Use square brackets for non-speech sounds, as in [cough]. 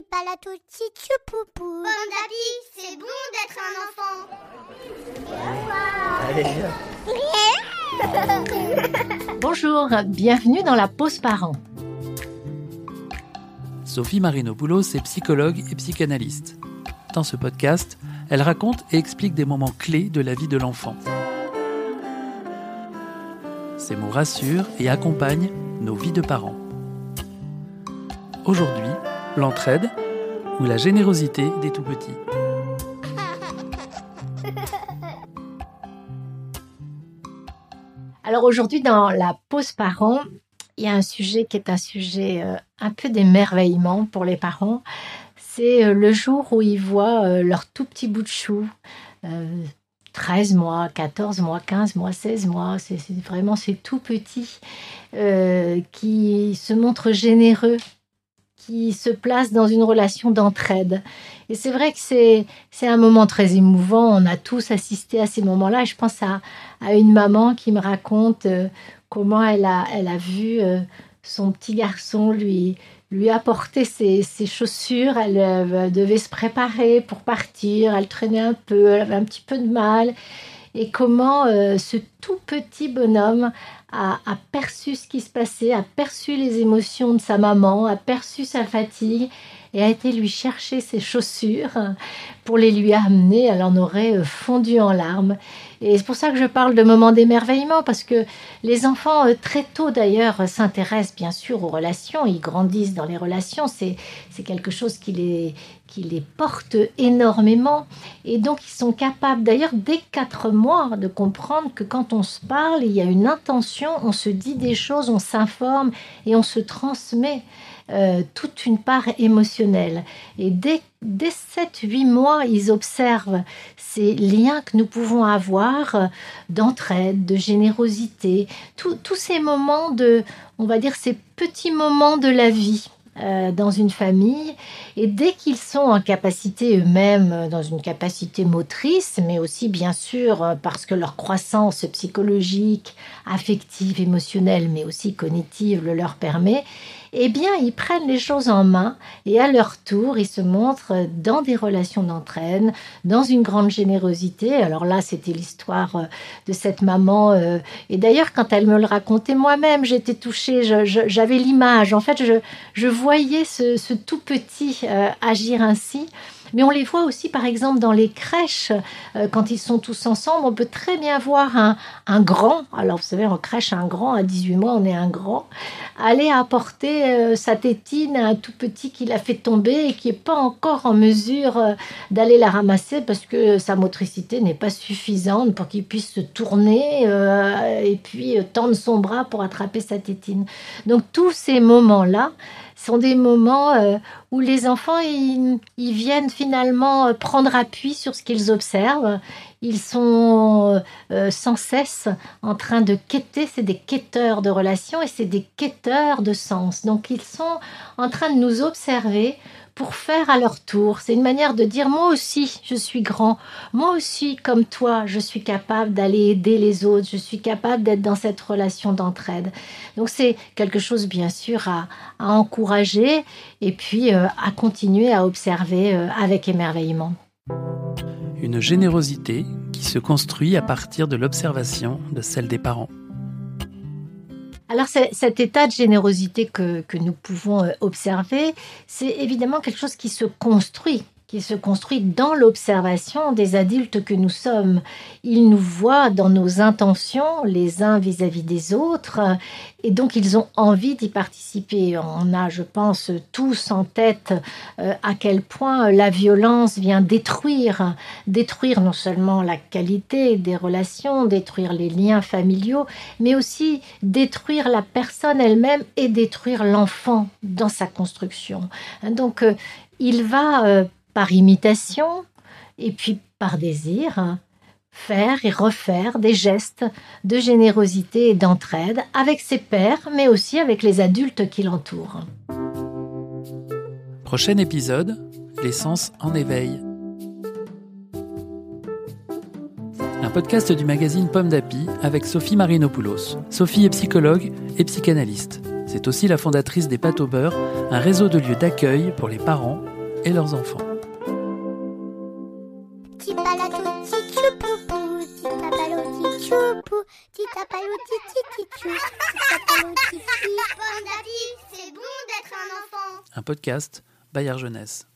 palatucci tchoupoupou. Pomme d'api, c'est bon d'être un enfant. [laughs] Bonjour, bienvenue dans la pause parents. Sophie Marinopoulos est psychologue et psychanalyste. Dans ce podcast, elle raconte et explique des moments clés de la vie de l'enfant. Ces mots rassurent et accompagnent nos vies de parents. Aujourd'hui, l'entraide ou la générosité des tout-petits. [laughs] Alors aujourd'hui, dans la pause parents, il y a un sujet qui est un sujet euh, un peu d'émerveillement pour les parents. C'est euh, le jour où ils voient euh, leur tout petit bout de chou. 13 mois, 14 mois, 15 mois, 16 mois, c'est vraiment ces tout petits qui se montrent généreux, qui se place dans une relation d'entraide. Et c'est vrai que c'est, un moment très émouvant. On a tous assisté à ces moments-là. Je pense à, à une maman qui me raconte euh, comment elle a, elle a vu euh, son petit garçon lui, lui apporter ses, ses chaussures. Elle euh, devait se préparer pour partir. Elle traînait un peu, elle avait un petit peu de mal. Et comment ce tout petit bonhomme a, perçu ce qui se passait, a perçu les émotions de sa maman, a perçu sa fatigue et a été lui chercher ses chaussures pour les lui amener. Elle en aurait euh, fondu en larmes. Et c'est pour ça que je parle de moments d'émerveillement, parce que les enfants, euh, très tôt d'ailleurs, s'intéressent bien sûr aux relations, ils grandissent dans les relations, c'est quelque chose qui les, qui les porte énormément. Et donc ils sont capables, d'ailleurs, dès quatre mois, de comprendre que quand on se parle, il y a une intention, on se dit des choses, on s'informe et on se transmet. Euh, toute une part émotionnelle. Et dès, dès 7-8 mois, ils observent ces liens que nous pouvons avoir euh, d'entraide, de générosité, tous ces moments de, on va dire, ces petits moments de la vie. Euh, dans une famille. Et dès qu'ils sont en capacité eux-mêmes, dans une capacité motrice, mais aussi bien sûr parce que leur croissance psychologique, affective, émotionnelle, mais aussi cognitive le leur permet, eh bien, ils prennent les choses en main et à leur tour, ils se montrent dans des relations d'entraîne, dans une grande générosité. Alors là, c'était l'histoire euh, de cette maman. Euh, et d'ailleurs, quand elle me le racontait moi-même, j'étais touchée, j'avais l'image. En fait, je, voyais ce, tout petit euh, agir ainsi. Mais on les voit aussi, par exemple, dans les crèches, euh, quand ils sont tous ensemble, on peut très bien voir un, grand, alors vous savez, en crèche, un grand, à 18 mois, on est un grand, aller apporter euh, sa tétine à un tout petit qui l'a fait tomber et qui n'est pas encore en mesure euh, d'aller la ramasser parce que sa motricité n'est pas suffisante pour qu'il puisse se tourner et puis tendre son bras pour attraper sa tétine. Donc tous ces moments-là, sont des moments euh, où les enfants ils, viennent finalement euh, prendre appui sur ce qu'ils observent. Ils sont euh, sans cesse en train de quêter, c'est des quêteurs de relations et c'est des quêteurs de sens. Donc ils sont en train de nous observer pour faire à leur tour. C'est une manière de dire moi aussi je suis grand, moi aussi comme toi je suis capable d'aller aider les autres, je suis capable d'être dans cette relation d'entraide. Donc c'est quelque chose bien sûr à, encourager et puis euh, à continuer à observer euh, avec émerveillement. Une générosité qui se construit à partir de l'observation de celle des parents. Alors cet état de générosité que, que nous pouvons euh, observer, c'est évidemment quelque chose qui se construit qui se construit dans l'observation des adultes que nous sommes. Ils nous voient dans nos intentions les uns vis-à-vis des autres et donc ils ont envie d'y participer. On a, je pense, tous en tête euh, à quel point la violence vient détruire, détruire non seulement la qualité des relations, détruire les liens familiaux, mais aussi détruire la personne elle-même et détruire l'enfant dans sa construction. Donc euh, il va euh, par imitation et puis par désir, faire et refaire des gestes de générosité et d'entraide avec ses pairs, mais aussi avec les adultes qui l'entourent. Prochain épisode, les sens en éveil. Un podcast du magazine Pomme d'Api avec Sophie Marinopoulos. Sophie est psychologue et psychanalyste. C'est aussi la fondatrice des Pâtes au beurre, un réseau de lieux d'accueil pour les parents et leurs enfants. [laughs] un enfant. Un podcast Bayard Jeunesse.